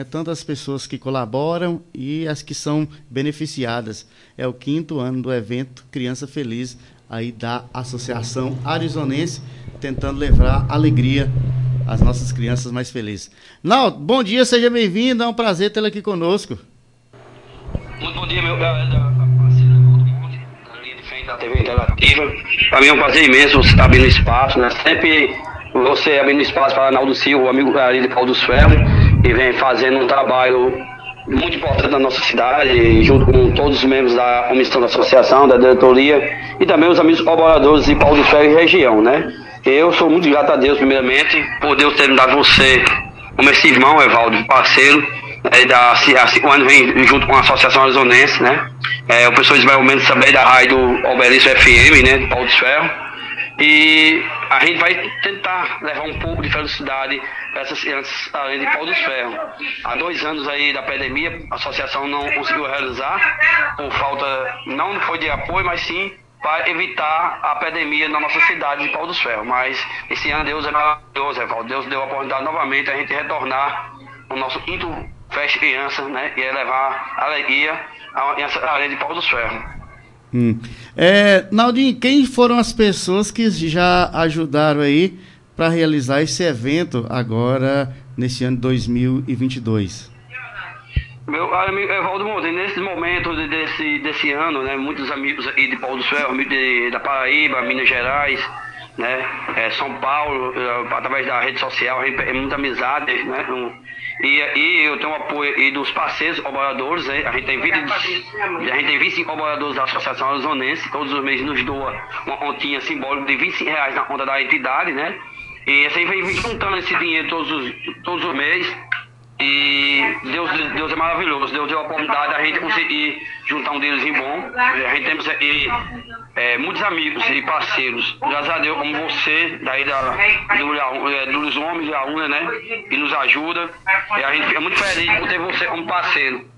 É tanto as pessoas que colaboram e as que são beneficiadas. É o quinto ano do evento Criança Feliz, aí da Associação Arizonense, tentando levar alegria às nossas crianças mais felizes. Naldo, bom dia, seja bem-vindo, é um prazer tê-lo aqui conosco. Muito bom dia, meu frente da TV Interativa. Para mim é um prazer imenso você estar abrindo espaço, né? Sempre você abrindo espaço para Arnaldo Silva, o amigo ali de Paulo dos Ferros, e vem fazendo um trabalho muito importante na nossa cidade, junto com todos os membros da comissão da associação, da diretoria e também os amigos colaboradores de Paulo dos Ferros e região, né? Eu sou muito grato a Deus, primeiramente, por Deus ter me dado você como esse irmão, Evaldo, parceiro, da, cinco anos vem junto com a Associação Arizonense, né? É, o professor Ismael Mendes também da rádio Obelisco FM, né? De Paulo dos Ferros. E a gente vai tentar levar um pouco de felicidade para essas crianças além de Paulo dos Ferros. Há dois anos aí da pandemia, a associação não conseguiu realizar, por falta, não foi de apoio, mas sim para evitar a pandemia na nossa cidade de Paulo dos Ferros. Mas esse ano Deus é maravilhoso, Evaldo. Deus deu a oportunidade novamente a gente retornar o nosso quinto Festa Criança, né? E é levar alegria à criança além de Paulo dos Ferros. Hum. É, Naldinho, quem foram as pessoas que já ajudaram aí para realizar esse evento agora nesse ano de 2022? Meu amigo Evaldo Monte, nesse momento desse, desse ano, né, muitos amigos aí de Paulo do Ferro, de, da Paraíba, Minas Gerais, né, é, São Paulo, é, através da rede social, muita amizade, né, um, e, e eu tenho apoio e dos parceiros colaboradores, né? a gente tem 20, a gente tem 25 colaboradores da Associação Arizonense, todos os meses nos doa uma continha simbólica de 25 reais na conta da entidade, né? E assim vem juntando esse dinheiro todos os, todos os meses. E Deus, Deus é maravilhoso. Deus deu a oportunidade da gente conseguir juntar um em bom. A gente temos e, é, muitos amigos e parceiros. Graças a Deus, como você, daí da, do, é, dos homens da UNA, né? Que nos ajuda. E a gente fica muito feliz por ter você como parceiro.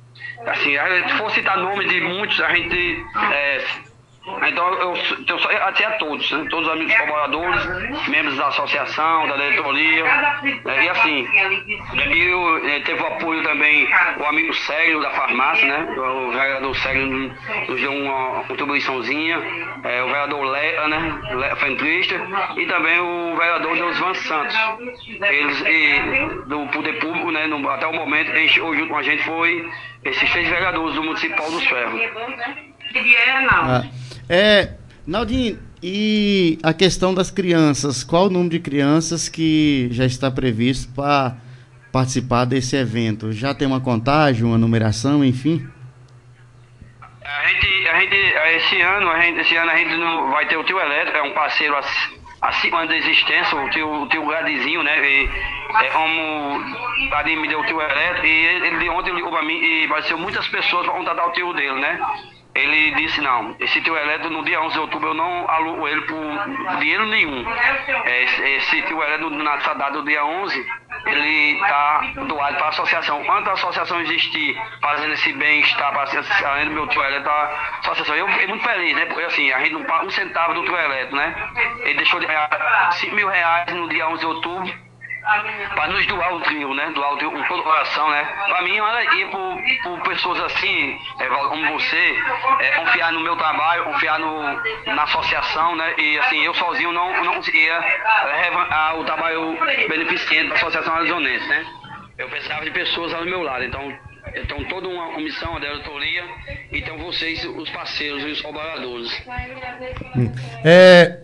Assim, se for citar nome de muitos, a gente. É, então, eu, eu só até a todos, né? todos os amigos colaboradores, membros da associação, da diretoria, né? e assim, e eu, eh, teve o apoio também o amigo Sérgio da farmácia, né? O vereador Sérgio nos deu uma contribuiçãozinha, é, o vereador Lea, né? Lea Fentrista, e também o vereador Deusvan Santos. Eles, e, do Poder Público, né? No, até o momento, chegou junto com a gente foi esses três vereadores do Municipal dos Ferros. Ah. É, Naldinho, e a questão das crianças, qual o número de crianças que já está previsto para participar desse evento? Já tem uma contagem, uma numeração, enfim? A gente, a gente, esse ano, a gente, esse ano a gente não vai ter o tio elétrico, é um parceiro há cinco anos de existência, o tio, o tio Gradizinho, né? E, é como ali me deu o tio elétrico, e ele, ele ontem ligou para mim e vai ser muitas pessoas para contratar o tio dele, né? Ele disse, não, esse tio elétrico no dia 11 de outubro eu não alugo ele por dinheiro nenhum. É, esse, tio elétrico na data do dia 11, ele está doado para a associação. Quanto a associação existir, fazendo esse bem-estar, além do meu tio elétrico, a associação, eu fiquei muito feliz, né? Porque assim, a gente não paga um centavo do tio elétrico, né? Ele deixou de ganhar 5 mil reais no dia 11 de outubro para nos doar o trio, né? Doar o trio com todo o coração, né? Para mim, olha, ir por, por pessoas assim, é, como você, é, confiar no meu trabalho, confiar no, na associação, né? E assim, eu sozinho não, não conseguia levantar o trabalho beneficente da Associação Arizonense, né? Eu precisava de pessoas ao meu lado, então então, toda uma comissão, a diretoria, então vocês, os parceiros, os colaboradores. Hum. É,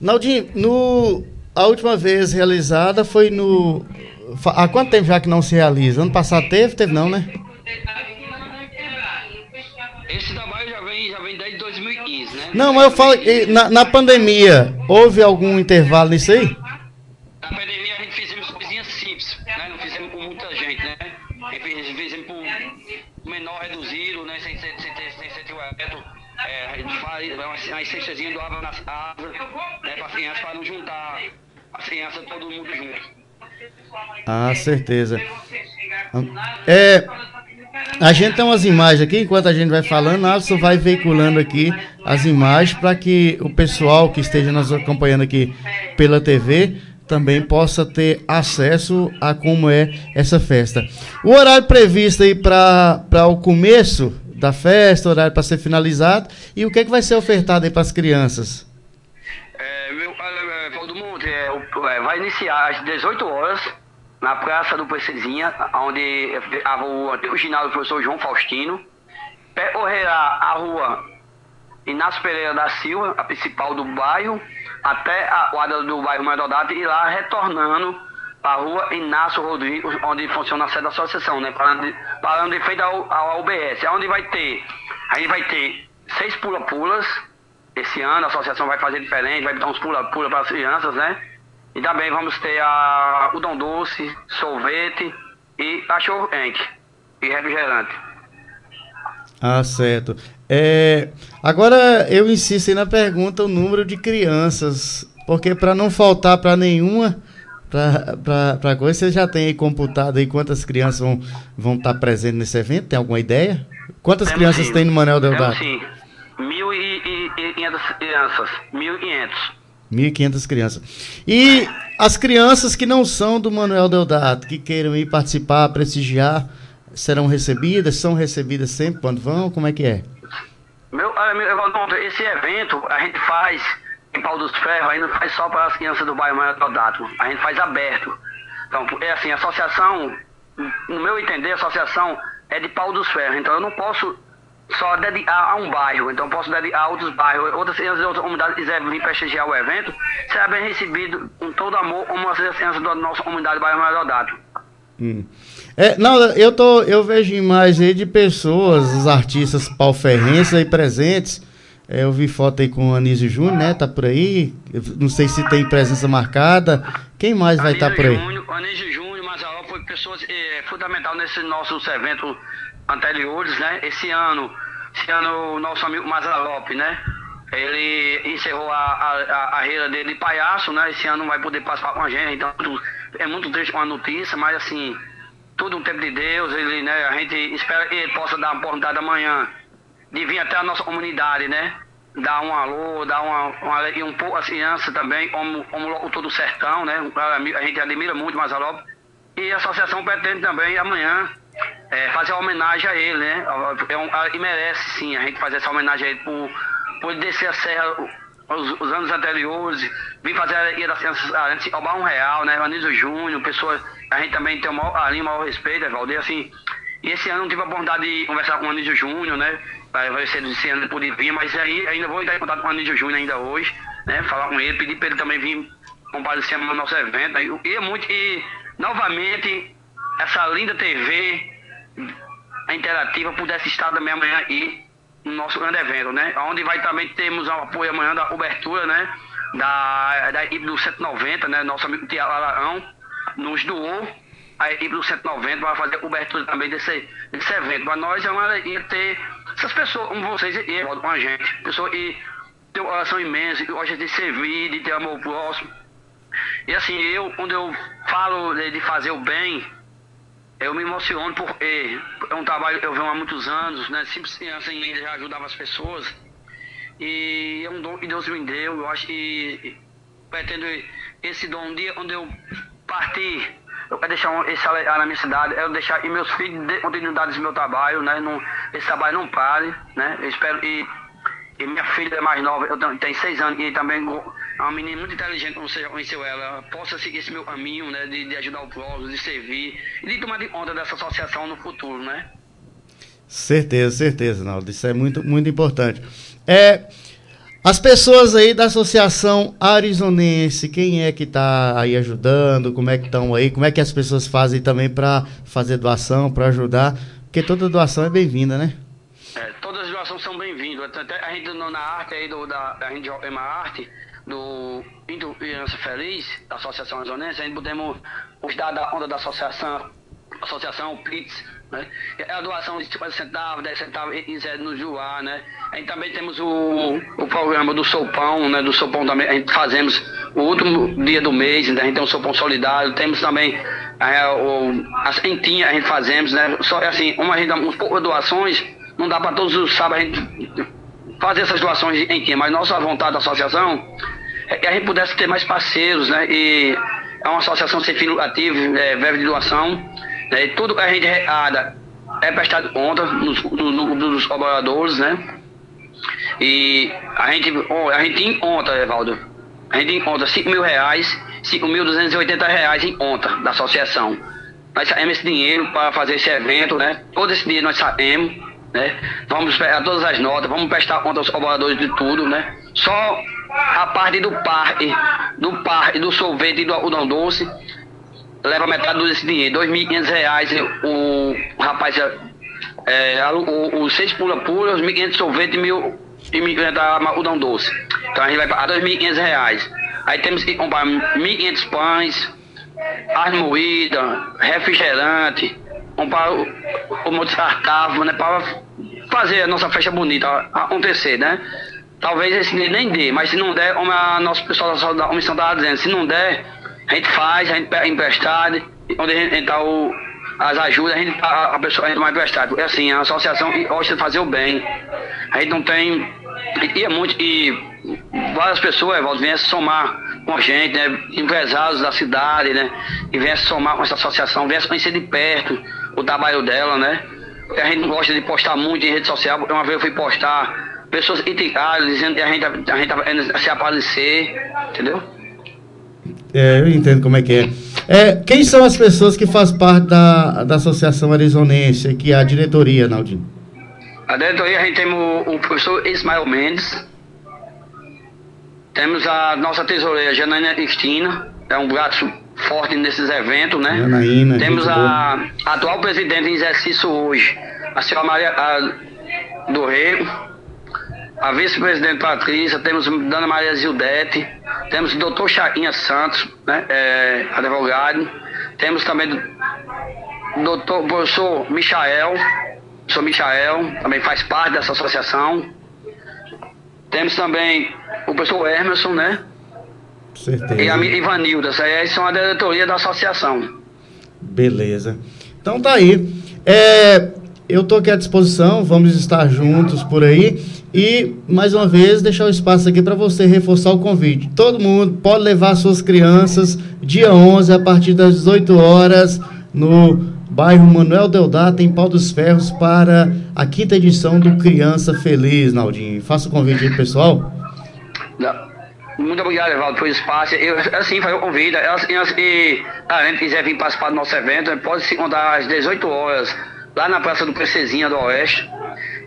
Naldinho, no, a última vez realizada foi no. Há quanto tempo já que não se realiza? Ano passado teve? Teve não, né? Esse trabalho já vem, já vem desde 2015, né? Não, mas eu falo na, na pandemia, houve algum intervalo nisso aí? Na pandemia a gente fizemos coisinhas simples, né? Não fizemos com muita gente, né? A gente fizemos por menor reduzido, né? Sem, sem, sem, sem, sem ter o eletro. É, a gente faz uma, uma cestazinha do água nas árvores, né? Para as crianças, para não juntar as crianças, todo mundo junto. Ah, certeza. É, a gente tem umas imagens aqui, enquanto a gente vai falando, Alisson vai veiculando aqui as imagens para que o pessoal que esteja nos acompanhando aqui pela TV também possa ter acesso a como é essa festa. O horário previsto aí para o começo da festa, horário para ser finalizado, e o que, é que vai ser ofertado aí para as crianças? É, meu, Valdo é, é, vai iniciar às 18 horas na Praça do Princesinha, onde o antigo ginásio do professor João Faustino. Percorrerá a rua Inácio Pereira da Silva, a principal do bairro, até a quadra do bairro Medodata e lá retornando para a rua Inácio Rodrigues, onde funciona a sede da associação, né? Parando de, parando de frente ao, UBS. Onde vai ter, a gente vai ter seis pula-pulas. Esse ano a associação vai fazer diferente, vai dar uns pula-pula para as crianças, né? E também vamos ter a, o Dom Doce, sorvete e cachorro quente e refrigerante. Ah, certo. É, agora eu insisto na pergunta o número de crianças, porque para não faltar para nenhuma para coisa, você já tem aí computado aí quantas crianças vão vão estar tá presentes nesse evento? Tem alguma ideia? Quantas Temos crianças sim. tem no Manuel Deodato? Sim, 1.500 crianças, 1.500. 1.500 crianças. E as crianças que não são do Manuel Deodato, que queiram ir participar, prestigiar, serão recebidas? São recebidas sempre quando vão? Como é que é? Meu, esse evento a gente faz em Pau dos Ferros, a gente não faz só para as crianças do bairro Manuel Deodato, a gente faz aberto. Então, é assim, a associação, no meu entender, a associação é de Pau dos Ferros, então eu não posso só dedicar a um bairro, então posso dedicar a outros bairros, outras crianças de outras comunidades quiserem vir prestigiar o evento, será bem recebido com todo amor, como as crianças da nossa comunidade do bairro Maiododato. Hum. É, não, eu, tô, eu vejo imagens aí de pessoas, os artistas pauferrenses aí presentes. É, eu vi foto aí com o Anísio Júnior, né? Tá por aí. Eu não sei se tem presença marcada. Quem mais vai estar tá por aí? Júnior, Anísio Júnior, Mazaró foi pessoas é, fundamental nesse nossos eventos anteriores, né? Esse ano, esse ano o nosso amigo Mazalope, né? Ele encerrou a, a, a carreira dele de palhaço, né? Esse ano não vai poder participar com a gente, então é muito triste com a notícia, mas assim, tudo um tempo de Deus, ele, né? A gente espera que ele possa dar uma oportunidade amanhã de vir até a nossa comunidade, né? Dar um alô, dar uma, uma e um pouco as crianças também, como, como locutor do sertão, né? A gente admira muito Mazalope. E a associação pretende também amanhã é, fazer uma homenagem a ele, né? É um, e merece sim a gente fazer essa homenagem a ele por, por descer a serra os, os anos anteriores, vir fazer a Ia das Crianças, a gente roubar um real, né? Anísio Júnior, pessoas, a gente também tem o maior, ali maior respeito, Evaldir, assim. E esse ano tive a oportunidade de conversar com o Anísio Júnior, né? Vai ser esse ano poder vir, mas aí ainda vou entrar em contato com o Anísio Júnior ainda hoje, né? Falar com ele, pedir para ele também vir comparecer no nosso evento. Né? E é muito, e novamente, essa linda TV a interativa pudesse estar também amanhã aí no nosso grande evento, né? Onde vai também termos o apoio amanhã da cobertura, né? Da, da equipe do 190, né? Nosso amigo Tiago Alarão nos doou a equipe do 190 para fazer a cobertura também desse, desse evento. Para nós é uma alegria ter essas pessoas como vocês e com a gente. Pessoas que têm uma oração imensa, que gostam de servir, de ter amor próximo. E assim, eu, quando eu falo de, de fazer o bem, eu me emociono porque é um trabalho que eu venho há muitos anos, né? Sempre criança já ajudava as pessoas. E é um dom que Deus me deu. Eu acho que pretendo esse dom um dia quando eu partir, eu quero deixar esse na minha cidade, eu deixar e meus filhos de continuidade desse meu trabalho, né? Não, esse trabalho não pare, né? Eu espero que e minha filha é mais nova, eu tenho, tem seis anos, e também é uma menina muito inteligente, como você já conheceu ela, possa seguir esse meu caminho, né, de, de ajudar o próximo, de servir e de tomar de conta dessa associação no futuro, né? Certeza, certeza, Naldo. Isso é muito, muito importante. É, as pessoas aí da Associação Arizonense, quem é que está aí ajudando? Como é que estão aí? Como é que as pessoas fazem também para fazer doação, para ajudar? Porque toda doação é bem-vinda, né? É, todas as doações são bem-vindas. A gente na arte aí do, da, a gente uma arte do Criança Feliz, da Associação Amazonense, a gente podemos os dados da onda da associação, associação PITS, né? É a doação de 50 centavos, 10 centavos, e quiser nos doar, né? A gente também temos o, o programa do Sopão, né? Do Sopão também, a gente fazemos o último dia do mês, né? a gente tem o Sopão Solidário, temos também é, o, as quentinhas a gente fazemos, né? Só assim, uma, gente dá uns poucas doações, não dá para todos os sábados a gente fazer essas doações em quem, mas nossa vontade da associação é que a gente pudesse ter mais parceiros, né? E é uma associação sem fim lucrativo, é, verba de doação. Né? Tudo que a gente arrecada é prestado conta nos, no, no, dos colaboradores, né? E a gente, a gente encontra, Evaldo, a gente encontra 5 mil reais, 5.280 reais em conta da associação. Nós saímos esse dinheiro para fazer esse evento, né? Todo esse dinheiro nós saímos, né? Vamos pegar todas as notas, vamos prestar conta aos colaboradores de tudo, né? Só a parte do parque, do parque, do sorvete e do algodão doce, leva metade desse dinheiro, R$ 2.500 o, o rapaz é, o, o seis pula-pula, os 1.500 sorvete e mil e 1.500 algodão doce. Então a gente vai pagar R$ 2.500. Aí temos que comprar 1.500 pães, as moídas, refrigerante, comprar o, o descartável, né? Para fazer a nossa festa bonita acontecer, né? Talvez esse dinheiro nem dê, mas se não der, a nossa pessoal da comissão estava dizendo, se não der, a gente faz, a gente pega emprestado, onde a gente entrar o, as ajudas, a gente a, a pessoa a gente vai emprestado. É assim, a associação gosta de fazer o bem. A gente não tem. E, é muito. E várias pessoas, Evaldo, vêm somar com a gente, né? Empresários da cidade, né? E vêm somar com essa associação, vêm conhecer de perto o trabalho dela, né? A gente não gosta de postar muito em rede social, porque uma vez eu fui postar pessoas criticaram, dizendo que a gente, a gente tá se aparecer, entendeu? É, eu entendo como é que é. é. Quem são as pessoas que fazem parte da, da Associação Arizonense, que é a diretoria, Naldinho? A diretoria a gente tem o, o professor Ismael Mendes, temos a nossa tesoureira Janaína Cristina, é um braço forte nesses eventos, né? Janaína, temos a, a, atual presidente em exercício hoje, a senhora Maria a, do Rego, a vice-presidente Patrícia, temos Dona Maria Zildete, temos o doutor Chaquinha Santos, né, é, advogado, temos também o doutor professor Michael, professor Michael, também faz parte dessa associação. Temos também o professor Emerson, né? Certeza. E a Ivanilda, essas são a diretoria da associação. Beleza. Então tá aí. É, eu estou aqui à disposição, vamos estar juntos por aí. E, mais uma vez, deixar o espaço aqui para você reforçar o convite. Todo mundo pode levar suas crianças dia 11, a partir das 18 horas, no bairro Manuel Deodato, em Pau dos Ferros, para a quinta edição do Criança Feliz, Naldinho. Faça o convite aí, pessoal. Muito obrigado, Evaldo, pelo espaço. Eu, assim, faz o convite. Se a gente quiser vir participar do nosso evento, pode se contar às 18 horas lá na Praça do Princesinha do Oeste,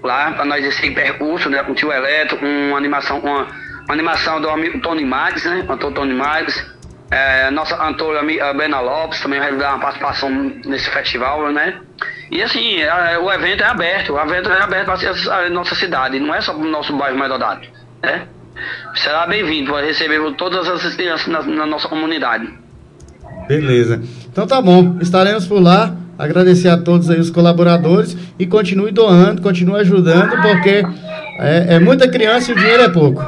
lá para nós esse percurso, né, com o tio Eletro, uma animação, uma, uma animação do amigo Tony Marques, né, cantor Tony Marques, é, nossa cantora Bena Lopes também vai dar uma participação nesse festival, né? E assim, é, o evento é aberto, o evento é aberto para a nossa cidade, não é só para o nosso bairro Medodado, né? Será bem-vindo para receber todas as crianças na, na nossa comunidade. Beleza. Então tá bom, estaremos por lá. Agradecer a todos aí os colaboradores e continue doando, continue ajudando, porque é, é muita criança e o dinheiro é pouco.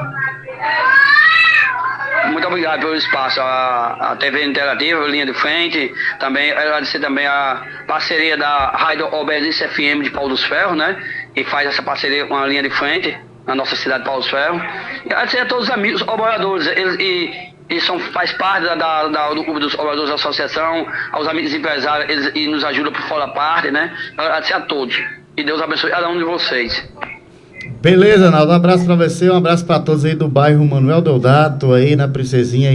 Muito obrigado pelo espaço, a, a TV Interativa, Linha de Frente, também agradecer também a parceria da Rádio Obelice FM de Paulo dos Ferros, né? Que faz essa parceria com a Linha de Frente na nossa cidade de Paulo dos Ferros. E agradecer a todos os amigos, colaboradores, eles, e são, faz parte da, da, do clube dos colaboradores da associação, aos amigos empresários, eles e nos ajudam por fora parte, né? Agradecer a todos. E Deus abençoe cada um de vocês. Beleza, Naldo. Um abraço para você, um abraço para todos aí do bairro Manuel Deodato, aí na Princesinha.